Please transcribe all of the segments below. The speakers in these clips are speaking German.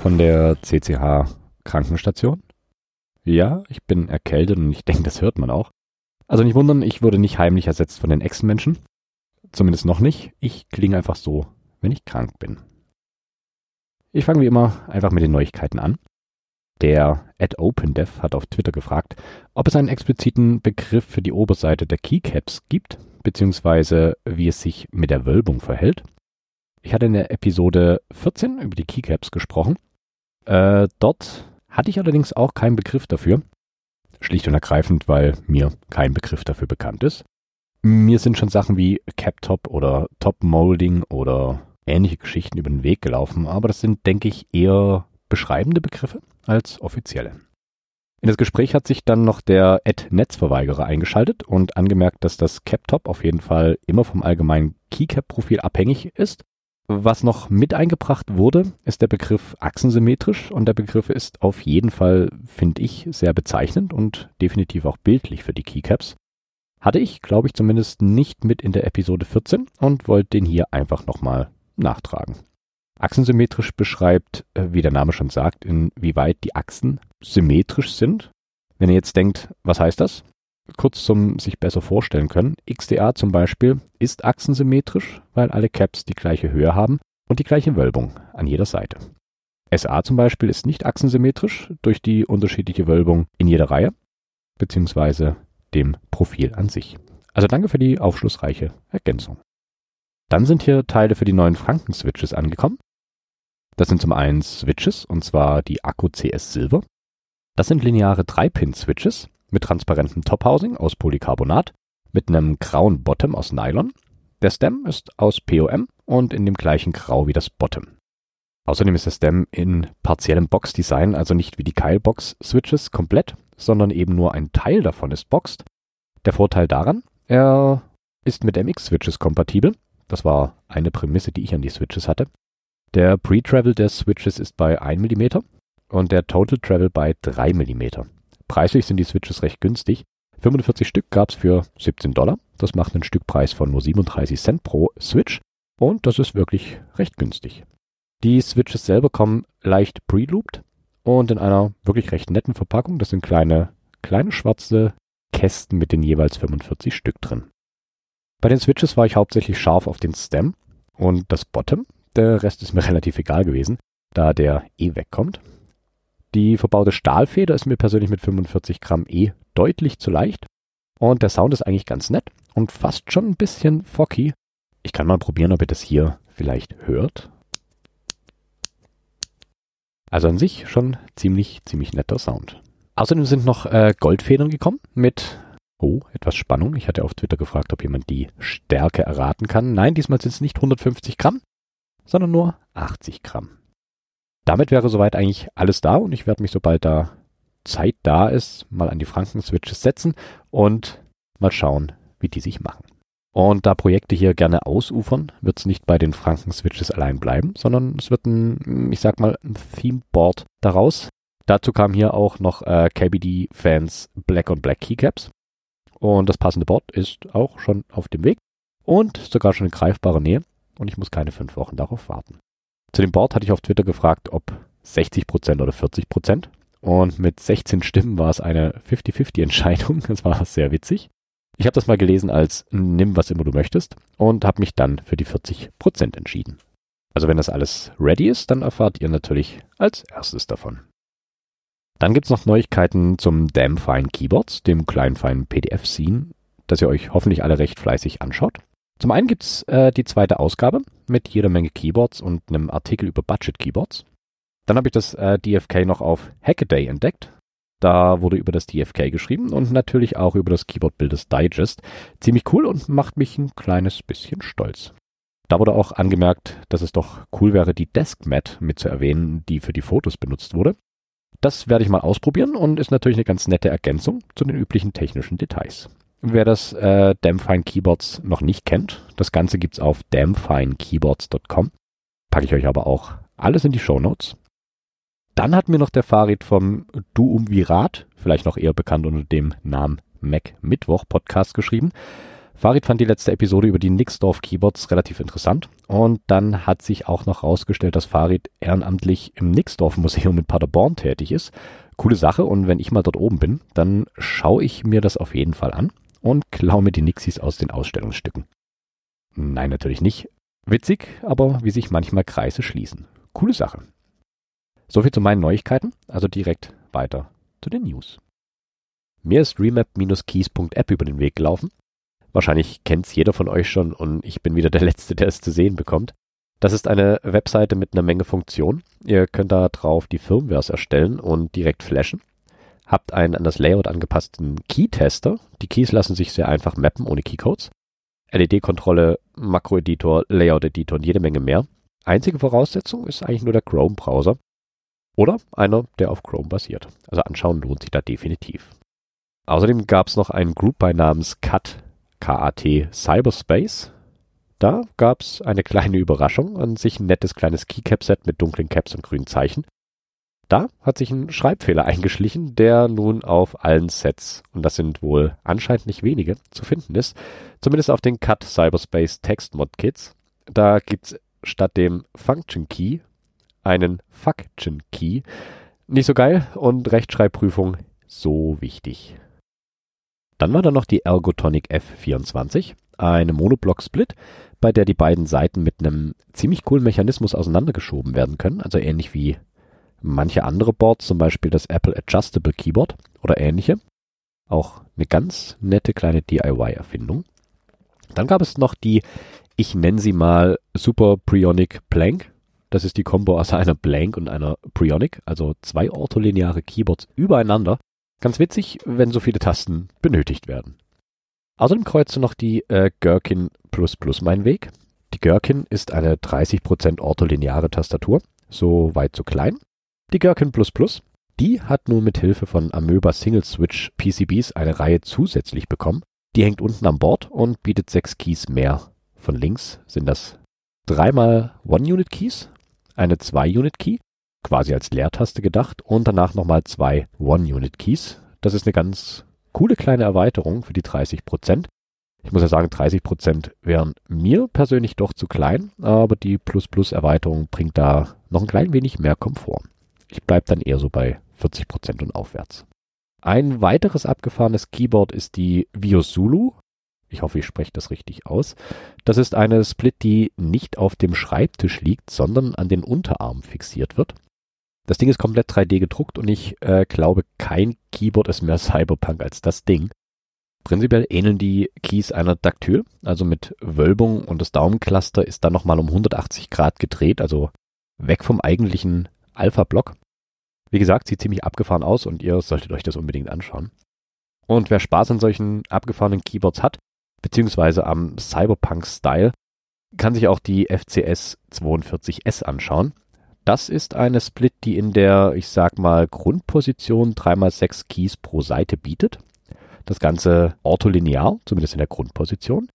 Von der CCH Krankenstation. Ja, ich bin erkältet und ich denke, das hört man auch. Also nicht wundern, ich wurde nicht heimlich ersetzt von den Echsenmenschen. Zumindest noch nicht. Ich klinge einfach so, wenn ich krank bin. Ich fange wie immer einfach mit den Neuigkeiten an. Der at OpenDev hat auf Twitter gefragt, ob es einen expliziten Begriff für die Oberseite der Keycaps gibt, beziehungsweise wie es sich mit der Wölbung verhält. Ich hatte in der Episode 14 über die Keycaps gesprochen. Äh, dort hatte ich allerdings auch keinen Begriff dafür. Schlicht und ergreifend, weil mir kein Begriff dafür bekannt ist. Mir sind schon Sachen wie Cap-Top oder Top-Molding oder ähnliche Geschichten über den Weg gelaufen, aber das sind, denke ich, eher beschreibende Begriffe als offizielle. In das Gespräch hat sich dann noch der Ad-Netzverweigerer eingeschaltet und angemerkt, dass das Cap-Top auf jeden Fall immer vom allgemeinen Keycap-Profil abhängig ist was noch mit eingebracht wurde, ist der Begriff achsensymmetrisch und der Begriff ist auf jeden Fall, finde ich, sehr bezeichnend und definitiv auch bildlich für die Keycaps. Hatte ich, glaube ich, zumindest nicht mit in der Episode 14 und wollte den hier einfach nochmal nachtragen. Achsensymmetrisch beschreibt, äh, wie der Name schon sagt, inwieweit die Achsen symmetrisch sind. Wenn ihr jetzt denkt, was heißt das? Kurz zum sich besser vorstellen können. XDA zum Beispiel ist achsensymmetrisch, weil alle Caps die gleiche Höhe haben und die gleiche Wölbung an jeder Seite. SA zum Beispiel ist nicht achsensymmetrisch durch die unterschiedliche Wölbung in jeder Reihe, beziehungsweise dem Profil an sich. Also danke für die aufschlussreiche Ergänzung. Dann sind hier Teile für die neuen Franken-Switches angekommen. Das sind zum einen Switches, und zwar die Akku CS Silver. Das sind lineare 3-Pin-Switches, mit transparentem Top-Housing aus Polycarbonat, mit einem grauen Bottom aus Nylon. Der Stem ist aus POM und in dem gleichen Grau wie das Bottom. Außerdem ist der Stem in partiellem Box-Design, also nicht wie die Keilbox-Switches komplett, sondern eben nur ein Teil davon ist boxed. Der Vorteil daran, er ist mit MX-Switches kompatibel. Das war eine Prämisse, die ich an die Switches hatte. Der Pre-Travel der Switches ist bei 1 mm und der Total Travel bei 3 mm. Preislich sind die Switches recht günstig. 45 Stück gab es für 17 Dollar. Das macht einen Stückpreis von nur 37 Cent pro Switch. Und das ist wirklich recht günstig. Die Switches selber kommen leicht pre-looped und in einer wirklich recht netten Verpackung. Das sind kleine, kleine schwarze Kästen mit den jeweils 45 Stück drin. Bei den Switches war ich hauptsächlich scharf auf den Stem und das Bottom. Der Rest ist mir relativ egal gewesen, da der eh wegkommt. Die verbaute Stahlfeder ist mir persönlich mit 45 Gramm eh deutlich zu leicht. Und der Sound ist eigentlich ganz nett und fast schon ein bisschen foggy. Ich kann mal probieren, ob ihr das hier vielleicht hört. Also an sich schon ziemlich, ziemlich netter Sound. Außerdem sind noch äh, Goldfedern gekommen mit, oh, etwas Spannung. Ich hatte auf Twitter gefragt, ob jemand die Stärke erraten kann. Nein, diesmal sind es nicht 150 Gramm, sondern nur 80 Gramm. Damit wäre soweit eigentlich alles da und ich werde mich, sobald da Zeit da ist, mal an die Franken-Switches setzen und mal schauen, wie die sich machen. Und da Projekte hier gerne ausufern, wird es nicht bei den Franken-Switches allein bleiben, sondern es wird ein, ich sag mal, ein Theme-Board daraus. Dazu kam hier auch noch äh, KBD-Fans Black on Black Keycaps. Und das passende Board ist auch schon auf dem Weg und sogar schon in greifbarer Nähe. Und ich muss keine fünf Wochen darauf warten. Zu dem Board hatte ich auf Twitter gefragt, ob 60% oder 40%. Und mit 16 Stimmen war es eine 50-50-Entscheidung. Das war sehr witzig. Ich habe das mal gelesen als nimm was immer du möchtest und habe mich dann für die 40% entschieden. Also wenn das alles ready ist, dann erfahrt ihr natürlich als erstes davon. Dann gibt's noch Neuigkeiten zum Damn Fine Keyboards, dem kleinen feinen PDF-Scene, das ihr euch hoffentlich alle recht fleißig anschaut. Zum einen gibt's äh, die zweite Ausgabe mit jeder Menge Keyboards und einem Artikel über Budget Keyboards. Dann habe ich das äh, DFK noch auf Hackaday entdeckt. Da wurde über das DFK geschrieben und natürlich auch über das Keyboard Builders Digest. Ziemlich cool und macht mich ein kleines bisschen stolz. Da wurde auch angemerkt, dass es doch cool wäre, die Deskmat mit zu erwähnen, die für die Fotos benutzt wurde. Das werde ich mal ausprobieren und ist natürlich eine ganz nette Ergänzung zu den üblichen technischen Details. Wer das äh, Damfine Keyboards noch nicht kennt, das Ganze gibt's auf damfinekeyboards.com. Packe ich euch aber auch alles in die Show Notes. Dann hat mir noch der Farid vom Duumvirat, vielleicht noch eher bekannt unter dem Namen Mac Mittwoch Podcast geschrieben. Farid fand die letzte Episode über die Nixdorf Keyboards relativ interessant und dann hat sich auch noch rausgestellt, dass Farid ehrenamtlich im Nixdorf Museum in Paderborn tätig ist. Coole Sache und wenn ich mal dort oben bin, dann schaue ich mir das auf jeden Fall an und klaue mir die Nixies aus den Ausstellungsstücken. Nein, natürlich nicht. Witzig, aber wie sich manchmal Kreise schließen. Coole Sache. Soviel zu meinen Neuigkeiten, also direkt weiter zu den News. Mir ist remap-keys.app über den Weg gelaufen Wahrscheinlich kennt's jeder von euch schon und ich bin wieder der Letzte, der es zu sehen bekommt. Das ist eine Webseite mit einer Menge Funktionen. Ihr könnt da drauf die Firmwares erstellen und direkt flashen. Habt einen an das Layout angepassten Key-Tester. Die Keys lassen sich sehr einfach mappen ohne Keycodes. LED-Kontrolle, Makroeditor, Layout-Editor und jede Menge mehr. Einzige Voraussetzung ist eigentlich nur der Chrome-Browser. Oder einer, der auf Chrome basiert. Also anschauen lohnt sich da definitiv. Außerdem gab es noch einen Group by namens Cut KAT Cyberspace. Da gab's eine kleine Überraschung an sich ein nettes kleines Keycap-Set mit dunklen Caps und grünen Zeichen. Da hat sich ein Schreibfehler eingeschlichen, der nun auf allen Sets, und das sind wohl anscheinend nicht wenige, zu finden ist. Zumindest auf den Cut Cyberspace Text Mod Kits. Da gibt's statt dem Function Key einen Function Key. Nicht so geil und Rechtschreibprüfung so wichtig. Dann war da noch die Ergotonic F24, eine Monoblock-Split, bei der die beiden Seiten mit einem ziemlich coolen Mechanismus auseinandergeschoben werden können, also ähnlich wie manche andere Boards, zum Beispiel das Apple Adjustable Keyboard oder ähnliche. Auch eine ganz nette kleine DIY-Erfindung. Dann gab es noch die, ich nenne sie mal Super Prionic Plank. Das ist die Combo aus einer Blank und einer Prionic, also zwei ortholineare Keyboards übereinander, Ganz witzig, wenn so viele Tasten benötigt werden. Außerdem kreuze noch die äh, Gherkin meinen Weg. Die Gherkin ist eine 30% ortholineare Tastatur, so weit so klein. Die Gherkin die hat nun mit Hilfe von Amoeba Single Switch PCBs eine Reihe zusätzlich bekommen. Die hängt unten am Board und bietet sechs Keys mehr. Von links sind das dreimal One-Unit-Keys, eine Zwei-Unit-Key quasi als Leertaste gedacht und danach nochmal zwei One-Unit-Keys. Das ist eine ganz coole kleine Erweiterung für die 30 Prozent. Ich muss ja sagen, 30 Prozent wären mir persönlich doch zu klein, aber die Plus-Plus-Erweiterung bringt da noch ein klein wenig mehr Komfort. Ich bleibe dann eher so bei 40 Prozent und aufwärts. Ein weiteres abgefahrenes Keyboard ist die Viosulu. Ich hoffe, ich spreche das richtig aus. Das ist eine Split, die nicht auf dem Schreibtisch liegt, sondern an den Unterarm fixiert wird. Das Ding ist komplett 3D gedruckt und ich äh, glaube, kein Keyboard ist mehr Cyberpunk als das Ding. Prinzipiell ähneln die Keys einer Daktyl, also mit Wölbung und das Daumencluster ist dann nochmal um 180 Grad gedreht, also weg vom eigentlichen Alpha-Block. Wie gesagt, sieht ziemlich abgefahren aus und ihr solltet euch das unbedingt anschauen. Und wer Spaß an solchen abgefahrenen Keyboards hat, beziehungsweise am Cyberpunk-Style, kann sich auch die FCS 42S anschauen. Das ist eine Split, die in der, ich sag mal, Grundposition 3x6 Keys pro Seite bietet. Das Ganze ortholinear, zumindest in der Grundposition.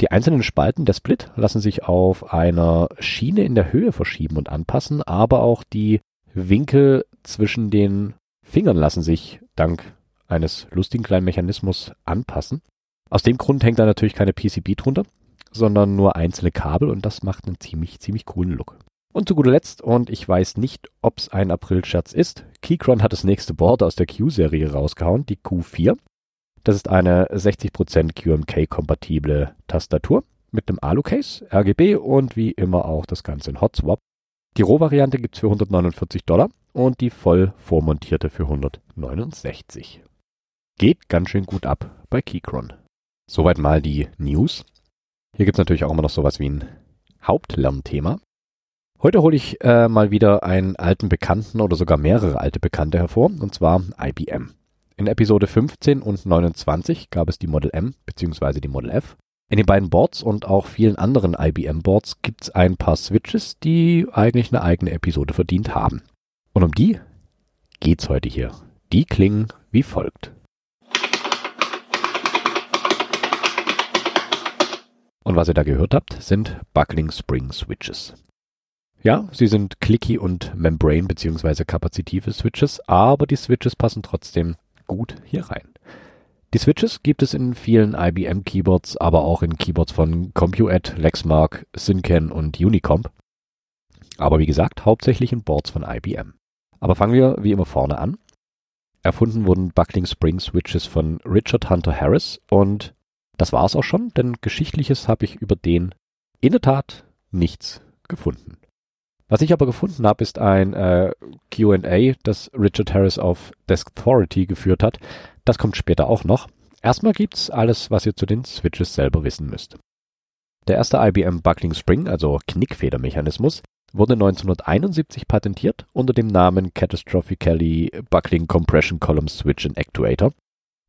Die einzelnen Spalten der Split lassen sich auf einer Schiene in der Höhe verschieben und anpassen, aber auch die Winkel zwischen den Fingern lassen sich dank eines lustigen kleinen Mechanismus anpassen. Aus dem Grund hängt da natürlich keine PCB drunter, sondern nur einzelne Kabel und das macht einen ziemlich, ziemlich coolen Look. Und zu guter Letzt, und ich weiß nicht, ob es ein April-Scherz ist, Keychron hat das nächste Board aus der Q-Serie rausgehauen, die Q4. Das ist eine 60% QMK-kompatible Tastatur mit einem Alu-Case, RGB und wie immer auch das Ganze in Hot Swap. Die Rohvariante gibt's für 149 Dollar und die voll vormontierte für 169. Geht ganz schön gut ab bei Keychron. Soweit mal die News. Hier gibt's natürlich auch immer noch sowas wie ein Hauptlernthema. Heute hole ich äh, mal wieder einen alten Bekannten oder sogar mehrere alte Bekannte hervor, und zwar IBM. In Episode 15 und 29 gab es die Model M bzw. die Model F. In den beiden Boards und auch vielen anderen IBM-Boards gibt es ein paar Switches, die eigentlich eine eigene Episode verdient haben. Und um die geht's heute hier. Die klingen wie folgt. Und was ihr da gehört habt, sind Buckling Spring Switches. Ja, sie sind clicky und Membrane bzw. kapazitive Switches, aber die Switches passen trotzdem gut hier rein. Die Switches gibt es in vielen IBM Keyboards, aber auch in Keyboards von CompuAdd, Lexmark, Synken und Unicomp. Aber wie gesagt, hauptsächlich in Boards von IBM. Aber fangen wir wie immer vorne an. Erfunden wurden Buckling Spring Switches von Richard Hunter Harris und das war's auch schon, denn Geschichtliches habe ich über den in der Tat nichts gefunden. Was ich aber gefunden habe, ist ein äh, QA, das Richard Harris auf Desk Authority geführt hat. Das kommt später auch noch. Erstmal gibt's alles, was ihr zu den Switches selber wissen müsst. Der erste IBM Buckling Spring, also Knickfedermechanismus, wurde 1971 patentiert unter dem Namen Catastrophically Buckling Compression Column Switch and Actuator.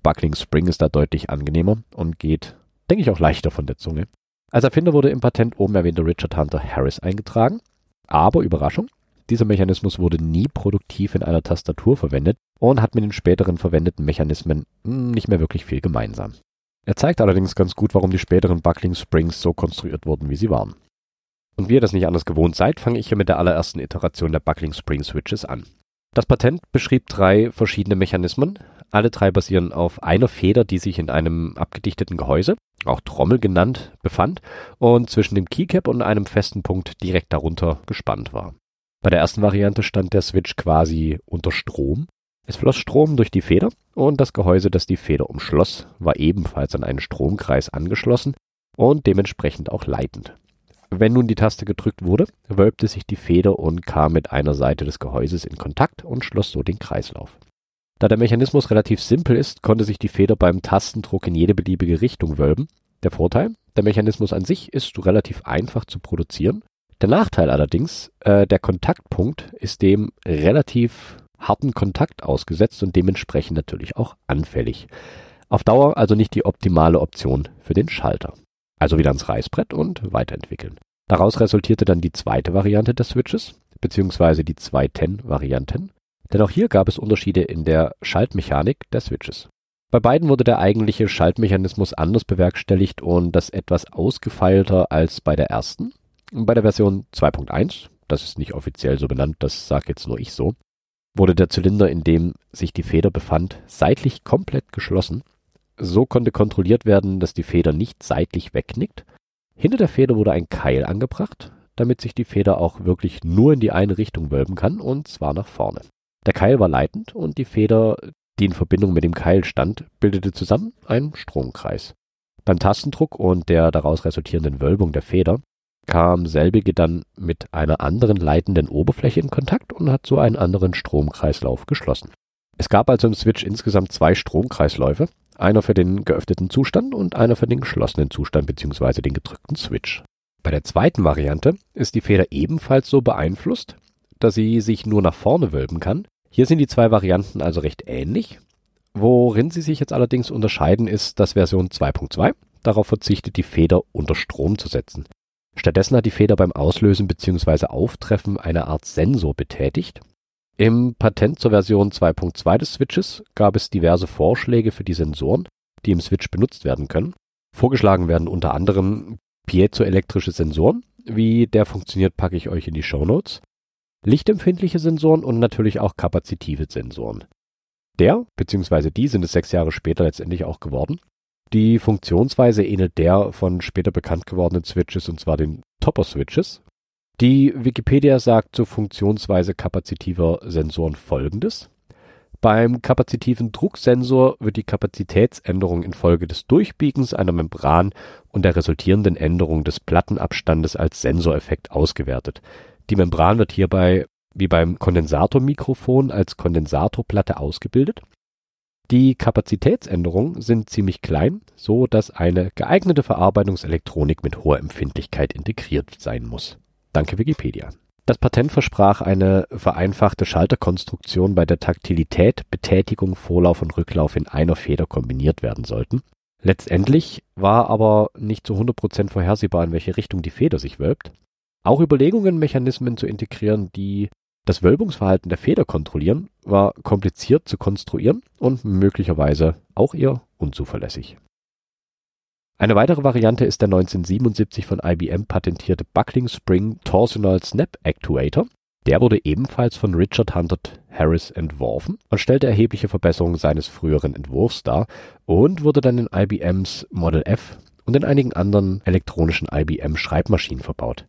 Buckling Spring ist da deutlich angenehmer und geht, denke ich, auch leichter von der Zunge. Als Erfinder wurde im Patent oben erwähnte Richard Hunter Harris eingetragen. Aber Überraschung, dieser Mechanismus wurde nie produktiv in einer Tastatur verwendet und hat mit den späteren verwendeten Mechanismen hm, nicht mehr wirklich viel gemeinsam. Er zeigt allerdings ganz gut, warum die späteren Buckling Springs so konstruiert wurden, wie sie waren. Und wie ihr das nicht anders gewohnt seid, fange ich hier mit der allerersten Iteration der Buckling Spring Switches an. Das Patent beschrieb drei verschiedene Mechanismen. Alle drei basieren auf einer Feder, die sich in einem abgedichteten Gehäuse, auch Trommel genannt, befand und zwischen dem Keycap und einem festen Punkt direkt darunter gespannt war. Bei der ersten Variante stand der Switch quasi unter Strom. Es floss Strom durch die Feder und das Gehäuse, das die Feder umschloss, war ebenfalls an einen Stromkreis angeschlossen und dementsprechend auch leitend. Wenn nun die Taste gedrückt wurde, wölbte sich die Feder und kam mit einer Seite des Gehäuses in Kontakt und schloss so den Kreislauf. Da der Mechanismus relativ simpel ist, konnte sich die Feder beim Tastendruck in jede beliebige Richtung wölben. Der Vorteil, der Mechanismus an sich ist relativ einfach zu produzieren. Der Nachteil allerdings, äh, der Kontaktpunkt ist dem relativ harten Kontakt ausgesetzt und dementsprechend natürlich auch anfällig. Auf Dauer also nicht die optimale Option für den Schalter also wieder ans Reißbrett und weiterentwickeln. Daraus resultierte dann die zweite Variante des Switches, beziehungsweise die zwei Ten-Varianten, denn auch hier gab es Unterschiede in der Schaltmechanik der Switches. Bei beiden wurde der eigentliche Schaltmechanismus anders bewerkstelligt und das etwas ausgefeilter als bei der ersten. Bei der Version 2.1, das ist nicht offiziell so benannt, das sage jetzt nur ich so, wurde der Zylinder, in dem sich die Feder befand, seitlich komplett geschlossen so konnte kontrolliert werden, dass die Feder nicht seitlich wegknickt. Hinter der Feder wurde ein Keil angebracht, damit sich die Feder auch wirklich nur in die eine Richtung wölben kann, und zwar nach vorne. Der Keil war leitend und die Feder, die in Verbindung mit dem Keil stand, bildete zusammen einen Stromkreis. Beim Tastendruck und der daraus resultierenden Wölbung der Feder kam selbige dann mit einer anderen leitenden Oberfläche in Kontakt und hat so einen anderen Stromkreislauf geschlossen. Es gab also im Switch insgesamt zwei Stromkreisläufe, einer für den geöffneten Zustand und einer für den geschlossenen Zustand bzw. den gedrückten Switch. Bei der zweiten Variante ist die Feder ebenfalls so beeinflusst, dass sie sich nur nach vorne wölben kann. Hier sind die zwei Varianten also recht ähnlich. Worin sie sich jetzt allerdings unterscheiden, ist, dass Version 2.2 darauf verzichtet, die Feder unter Strom zu setzen. Stattdessen hat die Feder beim Auslösen bzw. Auftreffen eine Art Sensor betätigt, im Patent zur Version 2.2 des Switches gab es diverse Vorschläge für die Sensoren, die im Switch benutzt werden können. Vorgeschlagen werden unter anderem piezoelektrische Sensoren. Wie der funktioniert, packe ich euch in die Show Notes. Lichtempfindliche Sensoren und natürlich auch kapazitive Sensoren. Der bzw. die sind es sechs Jahre später letztendlich auch geworden. Die Funktionsweise ähnelt der von später bekannt gewordenen Switches und zwar den Topper Switches. Die Wikipedia sagt zur Funktionsweise kapazitiver Sensoren folgendes. Beim kapazitiven Drucksensor wird die Kapazitätsänderung infolge des Durchbiegens einer Membran und der resultierenden Änderung des Plattenabstandes als Sensoreffekt ausgewertet. Die Membran wird hierbei wie beim Kondensatormikrofon als Kondensatorplatte ausgebildet. Die Kapazitätsänderungen sind ziemlich klein, so dass eine geeignete Verarbeitungselektronik mit hoher Empfindlichkeit integriert sein muss Danke Wikipedia. Das Patent versprach eine vereinfachte Schalterkonstruktion, bei der Taktilität, Betätigung, Vorlauf und Rücklauf in einer Feder kombiniert werden sollten. Letztendlich war aber nicht zu 100% vorhersehbar, in welche Richtung die Feder sich wölbt. Auch Überlegungen, Mechanismen zu integrieren, die das Wölbungsverhalten der Feder kontrollieren, war kompliziert zu konstruieren und möglicherweise auch eher unzuverlässig. Eine weitere Variante ist der 1977 von IBM patentierte Buckling Spring Torsional Snap Actuator. Der wurde ebenfalls von Richard Hunter Harris entworfen und stellte erhebliche Verbesserungen seines früheren Entwurfs dar und wurde dann in IBMs Model F und in einigen anderen elektronischen IBM Schreibmaschinen verbaut.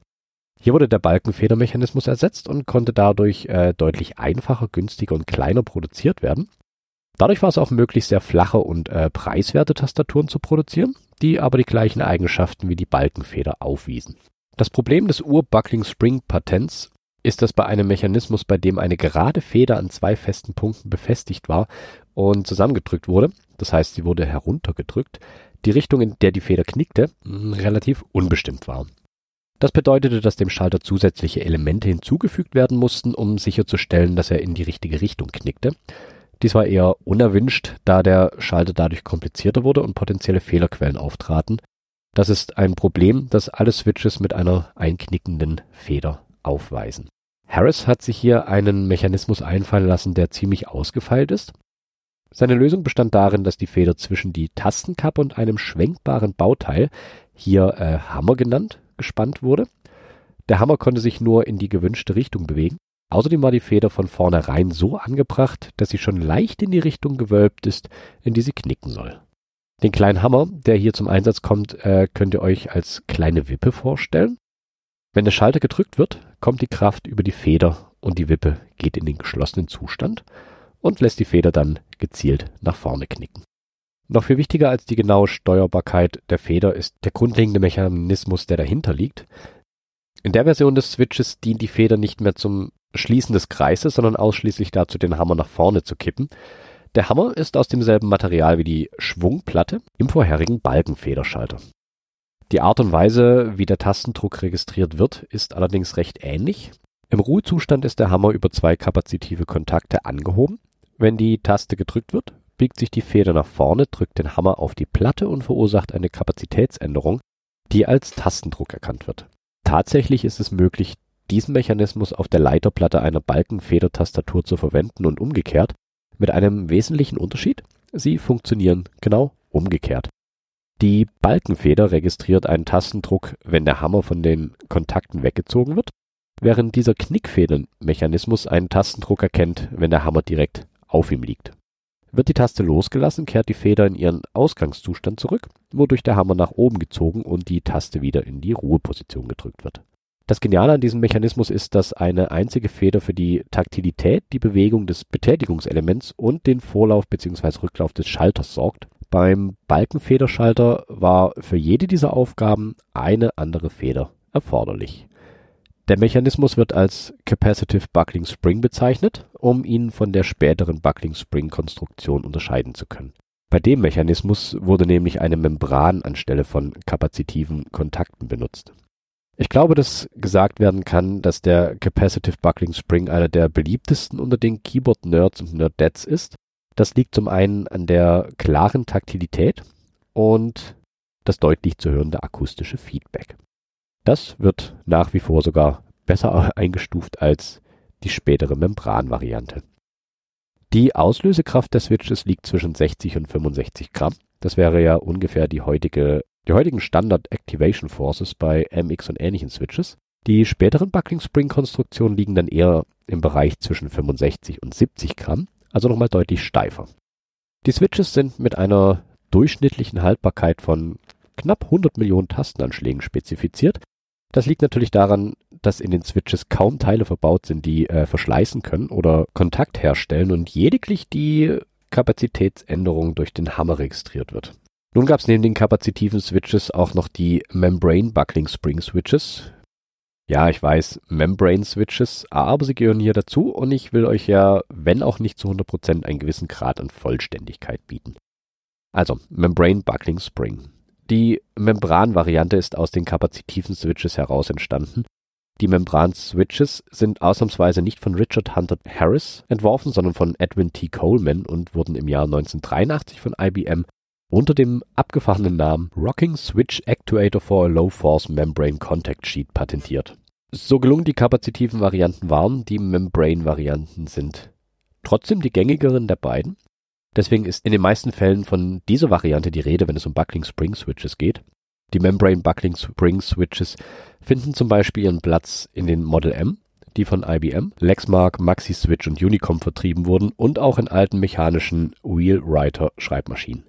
Hier wurde der Balkenfedermechanismus ersetzt und konnte dadurch äh, deutlich einfacher, günstiger und kleiner produziert werden. Dadurch war es auch möglich, sehr flache und äh, preiswerte Tastaturen zu produzieren, die aber die gleichen Eigenschaften wie die Balkenfeder aufwiesen. Das Problem des Ur-Buckling-Spring-Patents ist, dass bei einem Mechanismus, bei dem eine gerade Feder an zwei festen Punkten befestigt war und zusammengedrückt wurde, das heißt, sie wurde heruntergedrückt, die Richtung, in der die Feder knickte, relativ unbestimmt war. Das bedeutete, dass dem Schalter zusätzliche Elemente hinzugefügt werden mussten, um sicherzustellen, dass er in die richtige Richtung knickte. Dies war eher unerwünscht, da der Schalter dadurch komplizierter wurde und potenzielle Fehlerquellen auftraten. Das ist ein Problem, das alle Switches mit einer einknickenden Feder aufweisen. Harris hat sich hier einen Mechanismus einfallen lassen, der ziemlich ausgefeilt ist. Seine Lösung bestand darin, dass die Feder zwischen die Tastenkappe und einem schwenkbaren Bauteil, hier äh, Hammer genannt, gespannt wurde. Der Hammer konnte sich nur in die gewünschte Richtung bewegen. Außerdem war die Feder von vornherein so angebracht, dass sie schon leicht in die Richtung gewölbt ist, in die sie knicken soll. Den kleinen Hammer, der hier zum Einsatz kommt, äh, könnt ihr euch als kleine Wippe vorstellen. Wenn der Schalter gedrückt wird, kommt die Kraft über die Feder und die Wippe geht in den geschlossenen Zustand und lässt die Feder dann gezielt nach vorne knicken. Noch viel wichtiger als die genaue Steuerbarkeit der Feder ist der grundlegende Mechanismus, der dahinter liegt. In der Version des Switches dient die Feder nicht mehr zum Schließen des Kreises, sondern ausschließlich dazu, den Hammer nach vorne zu kippen. Der Hammer ist aus demselben Material wie die Schwungplatte im vorherigen Balkenfederschalter. Die Art und Weise, wie der Tastendruck registriert wird, ist allerdings recht ähnlich. Im Ruhezustand ist der Hammer über zwei kapazitive Kontakte angehoben. Wenn die Taste gedrückt wird, biegt sich die Feder nach vorne, drückt den Hammer auf die Platte und verursacht eine Kapazitätsänderung, die als Tastendruck erkannt wird. Tatsächlich ist es möglich, diesen Mechanismus auf der Leiterplatte einer Balkenfedertastatur zu verwenden und umgekehrt, mit einem wesentlichen Unterschied. Sie funktionieren genau umgekehrt. Die Balkenfeder registriert einen Tastendruck, wenn der Hammer von den Kontakten weggezogen wird, während dieser Knickfedermechanismus einen Tastendruck erkennt, wenn der Hammer direkt auf ihm liegt. Wird die Taste losgelassen, kehrt die Feder in ihren Ausgangszustand zurück, wodurch der Hammer nach oben gezogen und die Taste wieder in die Ruheposition gedrückt wird. Das Geniale an diesem Mechanismus ist, dass eine einzige Feder für die Taktilität, die Bewegung des Betätigungselements und den Vorlauf bzw. Rücklauf des Schalters sorgt. Beim Balkenfederschalter war für jede dieser Aufgaben eine andere Feder erforderlich. Der Mechanismus wird als Capacitive Buckling Spring bezeichnet, um ihn von der späteren Buckling Spring Konstruktion unterscheiden zu können. Bei dem Mechanismus wurde nämlich eine Membran anstelle von kapazitiven Kontakten benutzt. Ich glaube, dass gesagt werden kann, dass der Capacitive Buckling Spring einer der beliebtesten unter den Keyboard Nerds und Nerdettes ist. Das liegt zum einen an der klaren Taktilität und das deutlich zu hörende akustische Feedback. Das wird nach wie vor sogar besser eingestuft als die spätere Membranvariante. Die Auslösekraft der Switches liegt zwischen 60 und 65 Gramm. Das wäre ja ungefähr die heutige, die heutigen Standard Activation Forces bei MX und ähnlichen Switches. Die späteren Buckling Spring Konstruktionen liegen dann eher im Bereich zwischen 65 und 70 Gramm, also nochmal deutlich steifer. Die Switches sind mit einer durchschnittlichen Haltbarkeit von knapp 100 Millionen Tastenanschlägen spezifiziert, das liegt natürlich daran, dass in den Switches kaum Teile verbaut sind, die äh, verschleißen können oder Kontakt herstellen und lediglich die Kapazitätsänderung durch den Hammer registriert wird. Nun gab es neben den kapazitiven Switches auch noch die Membrane Buckling Spring Switches. Ja, ich weiß, Membrane Switches, aber sie gehören hier dazu und ich will euch ja, wenn auch nicht zu 100%, einen gewissen Grad an Vollständigkeit bieten. Also, Membrane Buckling Spring. Die Membran-Variante ist aus den kapazitiven Switches heraus entstanden. Die Membran-Switches sind ausnahmsweise nicht von Richard Hunter Harris entworfen, sondern von Edwin T. Coleman und wurden im Jahr 1983 von IBM unter dem abgefahrenen Namen Rocking Switch Actuator for a Low Force Membrane Contact Sheet patentiert. So gelungen die kapazitiven Varianten waren, die Membrane-Varianten sind trotzdem die gängigeren der beiden. Deswegen ist in den meisten Fällen von dieser Variante die Rede, wenn es um Buckling Spring Switches geht. Die Membrane Buckling Spring Switches finden zum Beispiel ihren Platz in den Model M, die von IBM, Lexmark, Maxi-Switch und Unicom vertrieben wurden und auch in alten mechanischen Wheelwriter-Schreibmaschinen.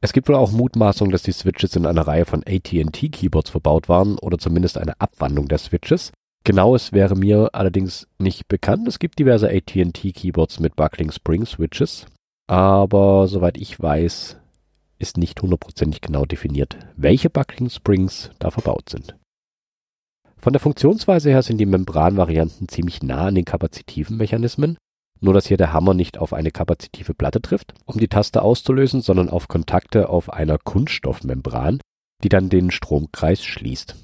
Es gibt wohl auch Mutmaßungen, dass die Switches in einer Reihe von AT&T-Keyboards verbaut waren oder zumindest eine Abwandlung der Switches. Genaues wäre mir allerdings nicht bekannt. Es gibt diverse AT&T-Keyboards mit Buckling Spring Switches, aber soweit ich weiß, ist nicht hundertprozentig genau definiert, welche Buckling Springs da verbaut sind. Von der Funktionsweise her sind die Membranvarianten ziemlich nah an den kapazitiven Mechanismen, nur dass hier der Hammer nicht auf eine kapazitive Platte trifft, um die Taste auszulösen, sondern auf Kontakte auf einer Kunststoffmembran, die dann den Stromkreis schließt.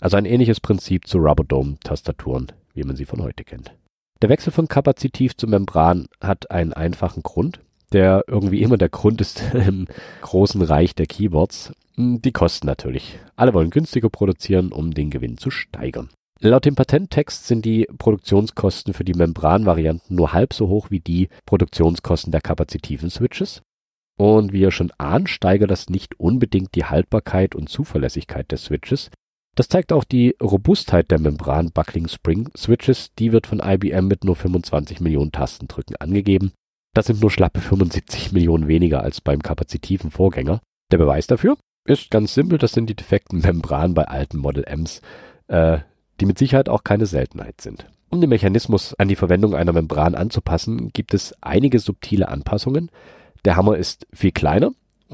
Also ein ähnliches Prinzip zu Rubber-Dome-Tastaturen, wie man sie von heute kennt. Der Wechsel von Kapazitiv zu Membran hat einen einfachen Grund, der irgendwie immer der Grund ist im großen Reich der Keyboards. Die Kosten natürlich. Alle wollen günstiger produzieren, um den Gewinn zu steigern. Laut dem Patenttext sind die Produktionskosten für die Membranvarianten nur halb so hoch wie die Produktionskosten der kapazitiven Switches. Und wie ihr schon ahnt, steigert das nicht unbedingt die Haltbarkeit und Zuverlässigkeit der Switches, das zeigt auch die Robustheit der Membran Buckling Spring Switches. Die wird von IBM mit nur 25 Millionen Tastendrücken angegeben. Das sind nur schlappe 75 Millionen weniger als beim kapazitiven Vorgänger. Der Beweis dafür ist ganz simpel, das sind die defekten Membranen bei alten Model Ms, äh, die mit Sicherheit auch keine Seltenheit sind. Um den Mechanismus an die Verwendung einer Membran anzupassen, gibt es einige subtile Anpassungen. Der Hammer ist viel kleiner,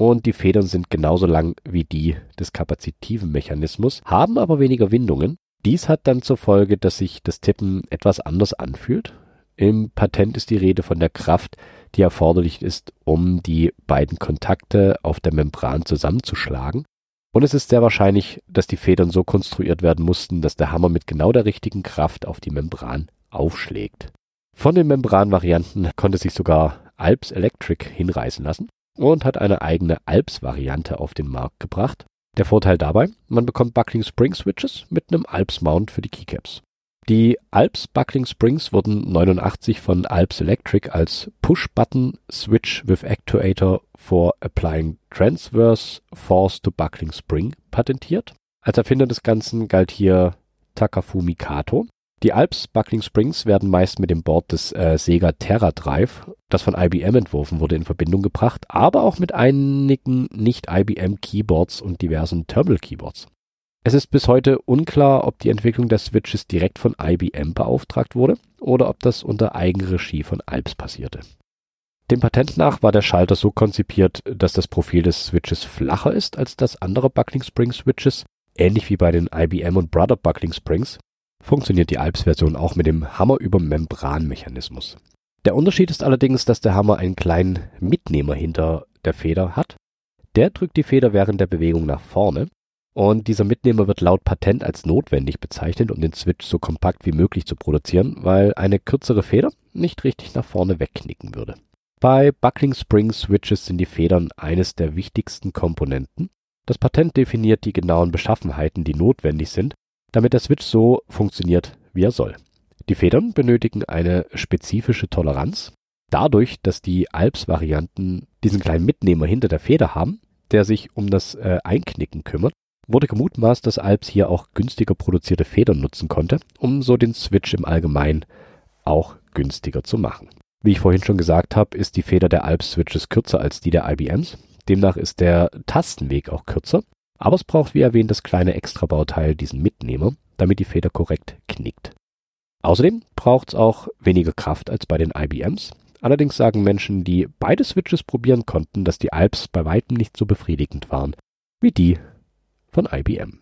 und die Federn sind genauso lang wie die des kapazitiven Mechanismus, haben aber weniger Windungen. Dies hat dann zur Folge, dass sich das Tippen etwas anders anfühlt. Im Patent ist die Rede von der Kraft, die erforderlich ist, um die beiden Kontakte auf der Membran zusammenzuschlagen. Und es ist sehr wahrscheinlich, dass die Federn so konstruiert werden mussten, dass der Hammer mit genau der richtigen Kraft auf die Membran aufschlägt. Von den Membranvarianten konnte sich sogar Alps Electric hinreißen lassen und hat eine eigene Alps-Variante auf den Markt gebracht. Der Vorteil dabei, man bekommt Buckling Spring Switches mit einem Alps Mount für die Keycaps. Die Alps Buckling Springs wurden 89 von Alps Electric als Push-Button Switch with Actuator for Applying Transverse Force to Buckling Spring patentiert. Als Erfinder des Ganzen galt hier Takafumi Kato, die Alps Buckling Springs werden meist mit dem Board des äh, Sega Terra Drive, das von IBM entworfen wurde, in Verbindung gebracht, aber auch mit einigen nicht-IBM Keyboards und diversen Terminal Keyboards. Es ist bis heute unklar, ob die Entwicklung der Switches direkt von IBM beauftragt wurde oder ob das unter Eigenregie von Alps passierte. Dem Patent nach war der Schalter so konzipiert, dass das Profil des Switches flacher ist als das anderer Buckling Spring Switches, ähnlich wie bei den IBM und Brother Buckling Springs, funktioniert die Alps-Version auch mit dem Hammer über Membranmechanismus. Der Unterschied ist allerdings, dass der Hammer einen kleinen Mitnehmer hinter der Feder hat. Der drückt die Feder während der Bewegung nach vorne und dieser Mitnehmer wird laut Patent als notwendig bezeichnet, um den Switch so kompakt wie möglich zu produzieren, weil eine kürzere Feder nicht richtig nach vorne wegknicken würde. Bei Buckling Spring Switches sind die Federn eines der wichtigsten Komponenten. Das Patent definiert die genauen Beschaffenheiten, die notwendig sind, damit der Switch so funktioniert, wie er soll. Die Federn benötigen eine spezifische Toleranz. Dadurch, dass die Alps-Varianten diesen kleinen Mitnehmer hinter der Feder haben, der sich um das äh, Einknicken kümmert, wurde gemutmaßt, dass Alps hier auch günstiger produzierte Federn nutzen konnte, um so den Switch im Allgemeinen auch günstiger zu machen. Wie ich vorhin schon gesagt habe, ist die Feder der Alps Switches kürzer als die der IBMs. Demnach ist der Tastenweg auch kürzer aber es braucht wie erwähnt das kleine Extrabauteil, diesen Mitnehmer, damit die Feder korrekt knickt. Außerdem braucht es auch weniger Kraft als bei den IBMs. Allerdings sagen Menschen, die beide Switches probieren konnten, dass die Alps bei weitem nicht so befriedigend waren wie die von IBM.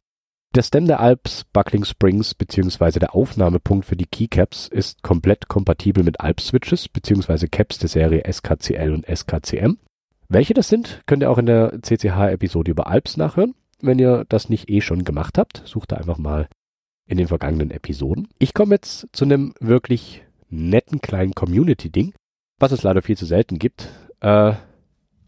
Der Stem der Alps Buckling Springs bzw. der Aufnahmepunkt für die Keycaps ist komplett kompatibel mit Alps Switches bzw. Caps der Serie SKCL und SKCM. Welche das sind, könnt ihr auch in der CCH-Episode über Alps nachhören. Wenn ihr das nicht eh schon gemacht habt, sucht da einfach mal in den vergangenen Episoden. Ich komme jetzt zu einem wirklich netten kleinen Community-Ding, was es leider viel zu selten gibt. Äh,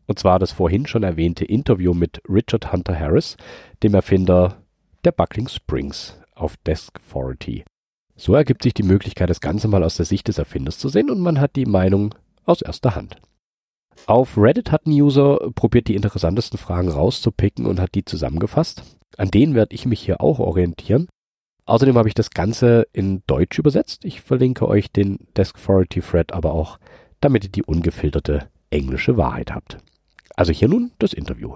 und zwar das vorhin schon erwähnte Interview mit Richard Hunter Harris, dem Erfinder der Buckling Springs auf Desk 40. So ergibt sich die Möglichkeit, das Ganze mal aus der Sicht des Erfinders zu sehen und man hat die Meinung aus erster Hand. Auf Reddit hat ein User probiert, die interessantesten Fragen rauszupicken und hat die zusammengefasst. An denen werde ich mich hier auch orientieren. Außerdem habe ich das Ganze in Deutsch übersetzt. Ich verlinke euch den Desk Authority Thread aber auch, damit ihr die ungefilterte englische Wahrheit habt. Also hier nun das Interview.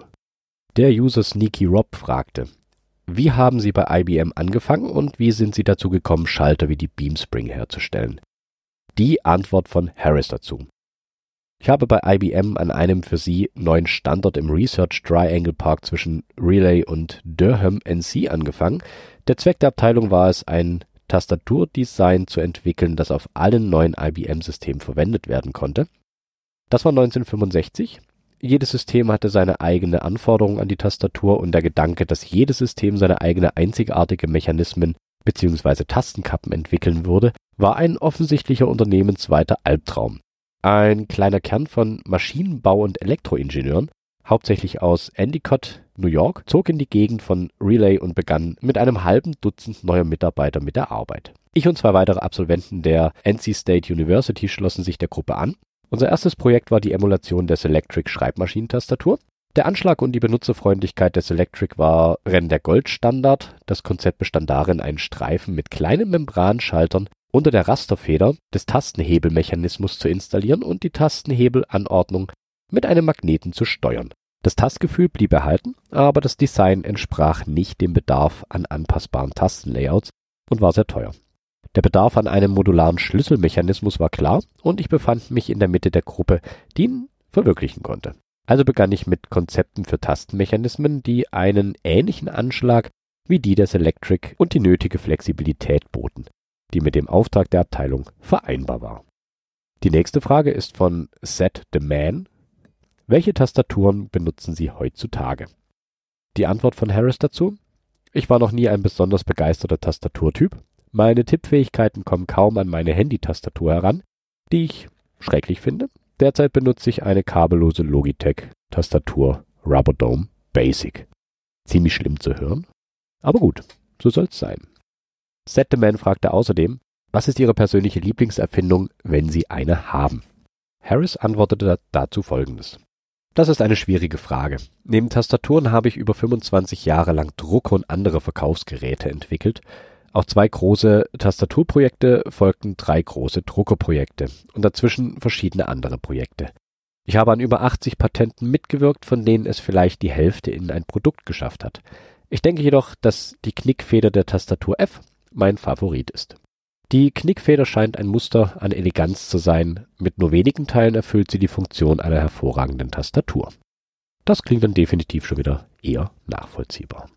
Der User Sneaky Rob fragte, wie haben Sie bei IBM angefangen und wie sind Sie dazu gekommen, Schalter wie die Beamspring herzustellen? Die Antwort von Harris dazu. Ich habe bei IBM an einem für Sie neuen Standort im Research Triangle Park zwischen Relay und Durham NC angefangen. Der Zweck der Abteilung war es, ein Tastaturdesign zu entwickeln, das auf allen neuen IBM-Systemen verwendet werden konnte. Das war 1965 jedes System hatte seine eigene Anforderung an die Tastatur und der Gedanke, dass jedes System seine eigene einzigartige Mechanismen bzw. Tastenkappen entwickeln würde, war ein offensichtlicher unternehmensweiter Albtraum. Ein kleiner Kern von Maschinenbau und Elektroingenieuren, hauptsächlich aus Endicott, New York, zog in die Gegend von Relay und begann mit einem halben Dutzend neuer Mitarbeiter mit der Arbeit. Ich und zwei weitere Absolventen der NC State University schlossen sich der Gruppe an unser erstes Projekt war die Emulation der Selectric Schreibmaschinentastatur. Der Anschlag und die Benutzerfreundlichkeit der Selectric waren der Goldstandard. Das Konzept bestand darin, einen Streifen mit kleinen Membranschaltern unter der Rasterfeder des Tastenhebelmechanismus zu installieren und die Tastenhebelanordnung mit einem Magneten zu steuern. Das Tastgefühl blieb erhalten, aber das Design entsprach nicht dem Bedarf an anpassbaren Tastenlayouts und war sehr teuer. Der Bedarf an einem modularen Schlüsselmechanismus war klar und ich befand mich in der Mitte der Gruppe, die ihn verwirklichen konnte. Also begann ich mit Konzepten für Tastenmechanismen, die einen ähnlichen Anschlag wie die des Electric und die nötige Flexibilität boten, die mit dem Auftrag der Abteilung vereinbar war. Die nächste Frage ist von Set the Man. Welche Tastaturen benutzen Sie heutzutage? Die Antwort von Harris dazu? Ich war noch nie ein besonders begeisterter Tastaturtyp, meine Tippfähigkeiten kommen kaum an meine Handytastatur heran, die ich schrecklich finde. Derzeit benutze ich eine kabellose Logitech-Tastatur Rubberdome Basic. Ziemlich schlimm zu hören, aber gut, so soll's sein. Setteman fragte außerdem, was ist Ihre persönliche Lieblingserfindung, wenn Sie eine haben? Harris antwortete dazu folgendes. Das ist eine schwierige Frage. Neben Tastaturen habe ich über 25 Jahre lang Drucker und andere Verkaufsgeräte entwickelt auf zwei große Tastaturprojekte folgten drei große Druckerprojekte und dazwischen verschiedene andere Projekte. Ich habe an über 80 Patenten mitgewirkt, von denen es vielleicht die Hälfte in ein Produkt geschafft hat. Ich denke jedoch, dass die Knickfeder der Tastatur F mein Favorit ist. Die Knickfeder scheint ein Muster an Eleganz zu sein, mit nur wenigen Teilen erfüllt sie die Funktion einer hervorragenden Tastatur. Das klingt dann definitiv schon wieder eher nachvollziehbar.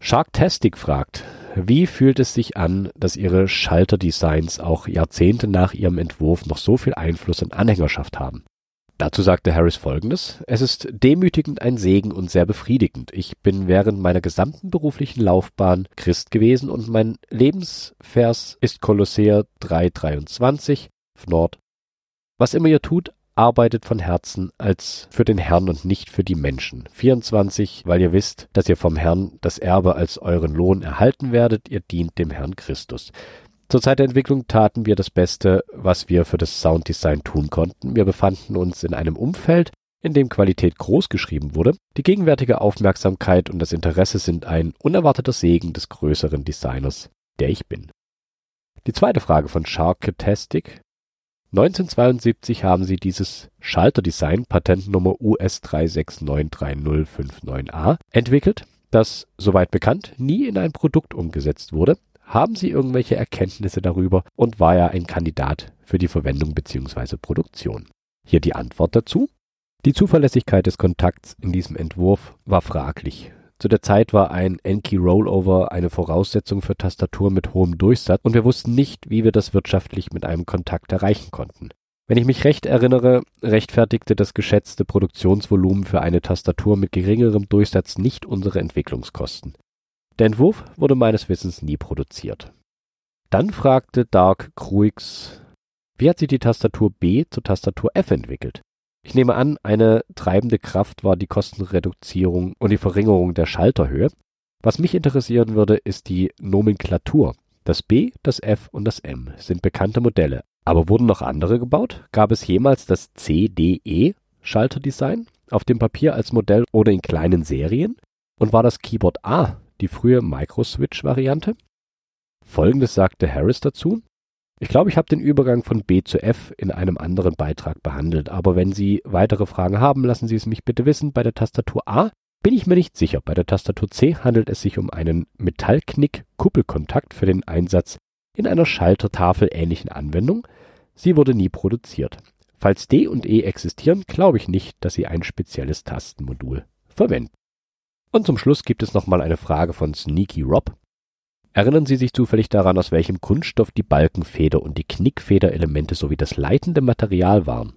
Sharktastic fragt, wie fühlt es sich an, dass Ihre Schalterdesigns auch Jahrzehnte nach Ihrem Entwurf noch so viel Einfluss und Anhängerschaft haben? Dazu sagte Harris folgendes, es ist demütigend ein Segen und sehr befriedigend. Ich bin während meiner gesamten beruflichen Laufbahn Christ gewesen und mein Lebensvers ist Kolosseer 3,23 Nord. Was immer ihr tut, arbeitet von Herzen als für den Herrn und nicht für die Menschen. 24, weil ihr wisst, dass ihr vom Herrn das Erbe als euren Lohn erhalten werdet, ihr dient dem Herrn Christus. Zur Zeit der Entwicklung taten wir das Beste, was wir für das Sounddesign tun konnten. Wir befanden uns in einem Umfeld, in dem Qualität groß geschrieben wurde. Die gegenwärtige Aufmerksamkeit und das Interesse sind ein unerwarteter Segen des größeren Designers, der ich bin. Die zweite Frage von Sharkatastic 1972 haben sie dieses Schalterdesign Patentnummer US 3693059A entwickelt, das, soweit bekannt, nie in ein Produkt umgesetzt wurde. Haben Sie irgendwelche Erkenntnisse darüber und war er ein Kandidat für die Verwendung bzw. Produktion? Hier die Antwort dazu. Die Zuverlässigkeit des Kontakts in diesem Entwurf war fraglich zu der Zeit war ein N-Key Rollover eine Voraussetzung für Tastaturen mit hohem Durchsatz und wir wussten nicht, wie wir das wirtschaftlich mit einem Kontakt erreichen konnten. Wenn ich mich recht erinnere, rechtfertigte das geschätzte Produktionsvolumen für eine Tastatur mit geringerem Durchsatz nicht unsere Entwicklungskosten. Der Entwurf wurde meines Wissens nie produziert. Dann fragte Dark Cruix, wie hat sich die Tastatur B zur Tastatur F entwickelt? Ich nehme an, eine treibende Kraft war die Kostenreduzierung und die Verringerung der Schalterhöhe. Was mich interessieren würde, ist die Nomenklatur. Das B, das F und das M sind bekannte Modelle. Aber wurden noch andere gebaut? Gab es jemals das CDE Schalterdesign auf dem Papier als Modell oder in kleinen Serien? Und war das Keyboard A die frühe Microswitch-Variante? Folgendes sagte Harris dazu. Ich glaube, ich habe den Übergang von B zu F in einem anderen Beitrag behandelt, aber wenn Sie weitere Fragen haben, lassen Sie es mich bitte wissen. Bei der Tastatur A bin ich mir nicht sicher. Bei der Tastatur C handelt es sich um einen Metallknick-Kuppelkontakt für den Einsatz in einer Schaltertafel ähnlichen Anwendung. Sie wurde nie produziert. Falls D und E existieren, glaube ich nicht, dass sie ein spezielles Tastenmodul verwenden. Und zum Schluss gibt es nochmal eine Frage von Sneaky Rob. Erinnern Sie sich zufällig daran, aus welchem Kunststoff die Balkenfeder und die Knickfederelemente sowie das leitende Material waren?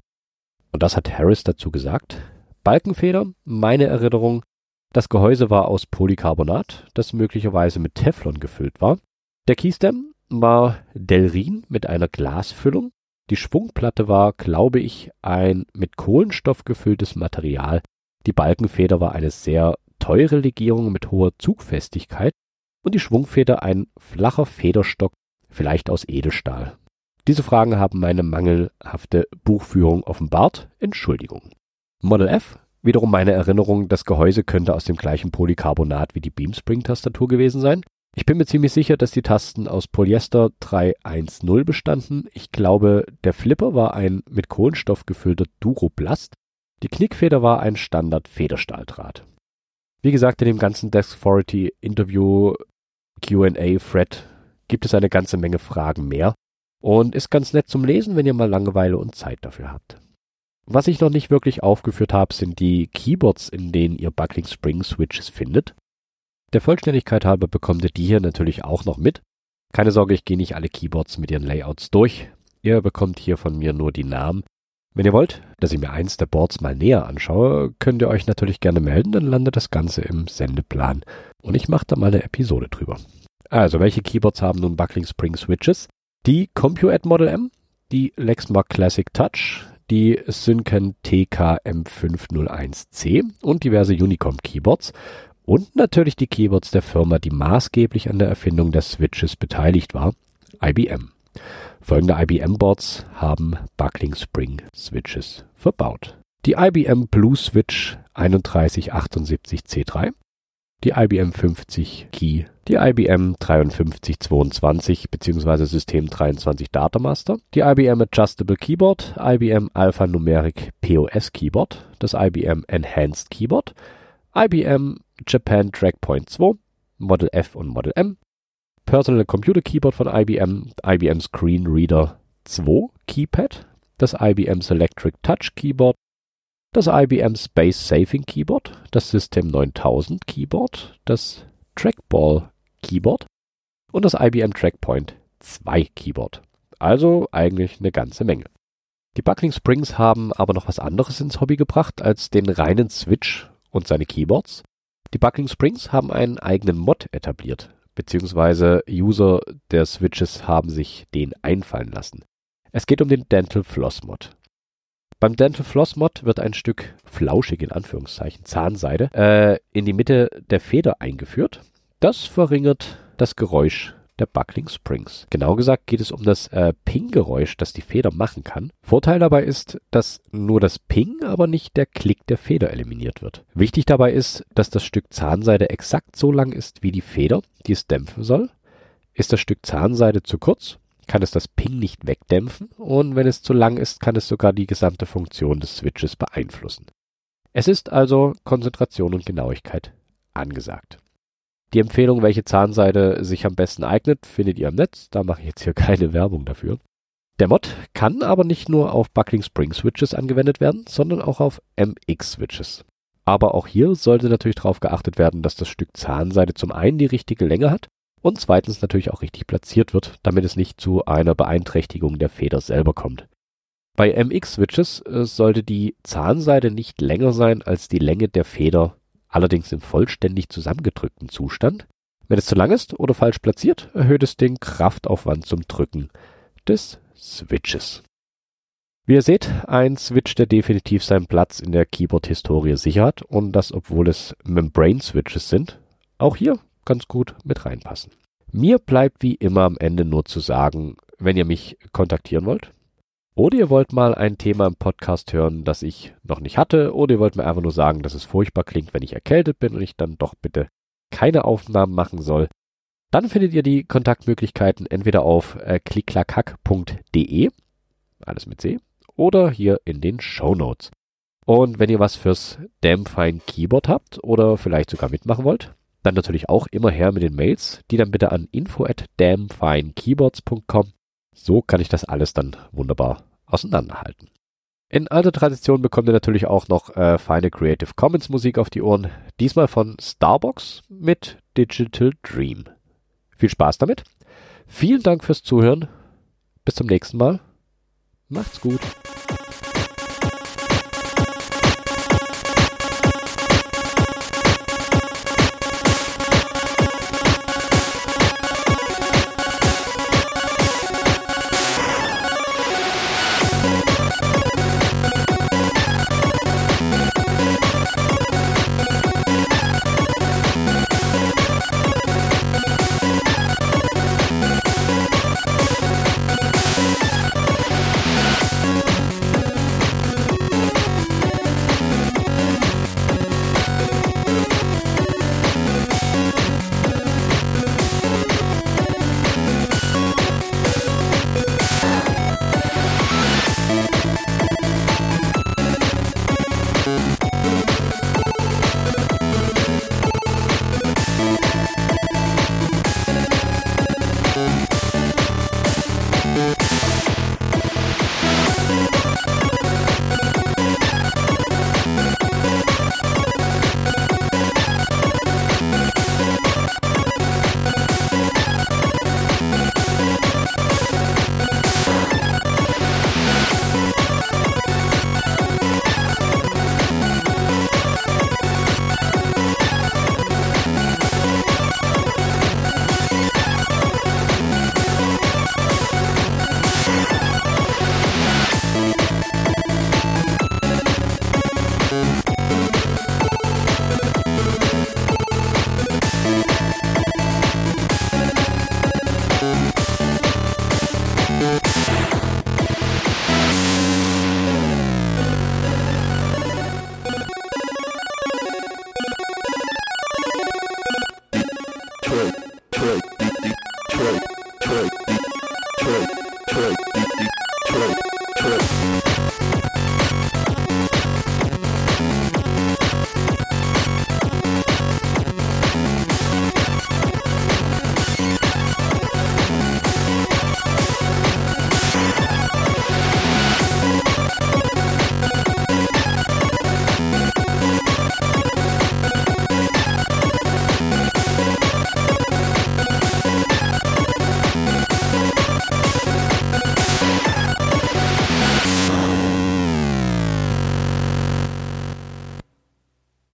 Und das hat Harris dazu gesagt. Balkenfeder, meine Erinnerung, das Gehäuse war aus Polycarbonat, das möglicherweise mit Teflon gefüllt war. Der Keystem war Delrin mit einer Glasfüllung. Die Schwungplatte war, glaube ich, ein mit Kohlenstoff gefülltes Material. Die Balkenfeder war eine sehr teure Legierung mit hoher Zugfestigkeit und die Schwungfeder ein flacher Federstock, vielleicht aus Edelstahl. Diese Fragen haben meine mangelhafte Buchführung offenbart. Entschuldigung. Model F, wiederum meine Erinnerung, das Gehäuse könnte aus dem gleichen Polycarbonat wie die Beamspring-Tastatur gewesen sein. Ich bin mir ziemlich sicher, dass die Tasten aus Polyester 310 bestanden. Ich glaube, der Flipper war ein mit Kohlenstoff gefüllter Duroplast. Die Knickfeder war ein Standard-Federstahldraht. Wie gesagt, in dem ganzen Deskfority Interview Q&A Thread gibt es eine ganze Menge Fragen mehr und ist ganz nett zum Lesen, wenn ihr mal Langeweile und Zeit dafür habt. Was ich noch nicht wirklich aufgeführt habe, sind die Keyboards, in denen ihr Buckling Spring Switches findet. Der Vollständigkeit halber bekommt ihr die hier natürlich auch noch mit. Keine Sorge, ich gehe nicht alle Keyboards mit ihren Layouts durch. Ihr bekommt hier von mir nur die Namen wenn ihr wollt, dass ich mir eins der Boards mal näher anschaue, könnt ihr euch natürlich gerne melden, dann landet das Ganze im Sendeplan und ich mache da mal eine Episode drüber. Also, welche Keyboards haben nun Buckling Spring Switches? Die CompuAd Model M, die Lexmark Classic Touch, die Synken TK-M501C und diverse Unicom Keyboards und natürlich die Keyboards der Firma, die maßgeblich an der Erfindung der Switches beteiligt war, IBM. Folgende IBM-Boards haben Buckling Spring Switches verbaut. Die IBM Blue Switch 3178C3, die IBM 50 Key, die IBM 5322 bzw. System 23 Datamaster, die IBM Adjustable Keyboard, IBM Alphanumeric POS Keyboard, das IBM Enhanced Keyboard, IBM Japan Trackpoint 2, Model F und Model M, Personal Computer Keyboard von IBM, IBM Screen Reader 2 Keypad, das IBM Selectric Touch Keyboard, das IBM Space Saving Keyboard, das System 9000 Keyboard, das Trackball Keyboard und das IBM Trackpoint 2 Keyboard. Also eigentlich eine ganze Menge. Die Buckling Springs haben aber noch was anderes ins Hobby gebracht als den reinen Switch und seine Keyboards. Die Buckling Springs haben einen eigenen Mod etabliert, beziehungsweise User der Switches haben sich den einfallen lassen. Es geht um den Dental Floss Mod. Beim Dental Floss Mod wird ein Stück flauschig in Anführungszeichen Zahnseide äh, in die Mitte der Feder eingeführt. Das verringert das Geräusch der Buckling Springs. Genau gesagt geht es um das äh, Ping-Geräusch, das die Feder machen kann. Vorteil dabei ist, dass nur das Ping, aber nicht der Klick der Feder eliminiert wird. Wichtig dabei ist, dass das Stück Zahnseide exakt so lang ist wie die Feder, die es dämpfen soll. Ist das Stück Zahnseide zu kurz, kann es das Ping nicht wegdämpfen und wenn es zu lang ist, kann es sogar die gesamte Funktion des Switches beeinflussen. Es ist also Konzentration und Genauigkeit angesagt. Die Empfehlung, welche Zahnseide sich am besten eignet, findet ihr im Netz. Da mache ich jetzt hier keine Werbung dafür. Der Mod kann aber nicht nur auf Buckling Spring Switches angewendet werden, sondern auch auf MX Switches. Aber auch hier sollte natürlich darauf geachtet werden, dass das Stück Zahnseide zum einen die richtige Länge hat und zweitens natürlich auch richtig platziert wird, damit es nicht zu einer Beeinträchtigung der Feder selber kommt. Bei MX-Switches äh, sollte die Zahnseide nicht länger sein als die Länge der Feder allerdings im vollständig zusammengedrückten Zustand. Wenn es zu lang ist oder falsch platziert, erhöht es den Kraftaufwand zum Drücken des Switches. Wie ihr seht, ein Switch, der definitiv seinen Platz in der Keyboard-Historie sicher hat und das, obwohl es Membrane-Switches sind, auch hier ganz gut mit reinpassen. Mir bleibt wie immer am Ende nur zu sagen, wenn ihr mich kontaktieren wollt, oder ihr wollt mal ein Thema im Podcast hören, das ich noch nicht hatte. Oder ihr wollt mir einfach nur sagen, dass es furchtbar klingt, wenn ich erkältet bin und ich dann doch bitte keine Aufnahmen machen soll. Dann findet ihr die Kontaktmöglichkeiten entweder auf äh, klicklackhack.de, alles mit C, oder hier in den Show Notes. Und wenn ihr was fürs Damfine Keyboard habt oder vielleicht sogar mitmachen wollt, dann natürlich auch immer her mit den Mails, die dann bitte an info at damfinekeyboards.com. So kann ich das alles dann wunderbar auseinanderhalten. In alter Tradition bekommt ihr natürlich auch noch äh, feine Creative Commons Musik auf die Ohren. Diesmal von Starbox mit Digital Dream. Viel Spaß damit. Vielen Dank fürs Zuhören. Bis zum nächsten Mal. Macht's gut.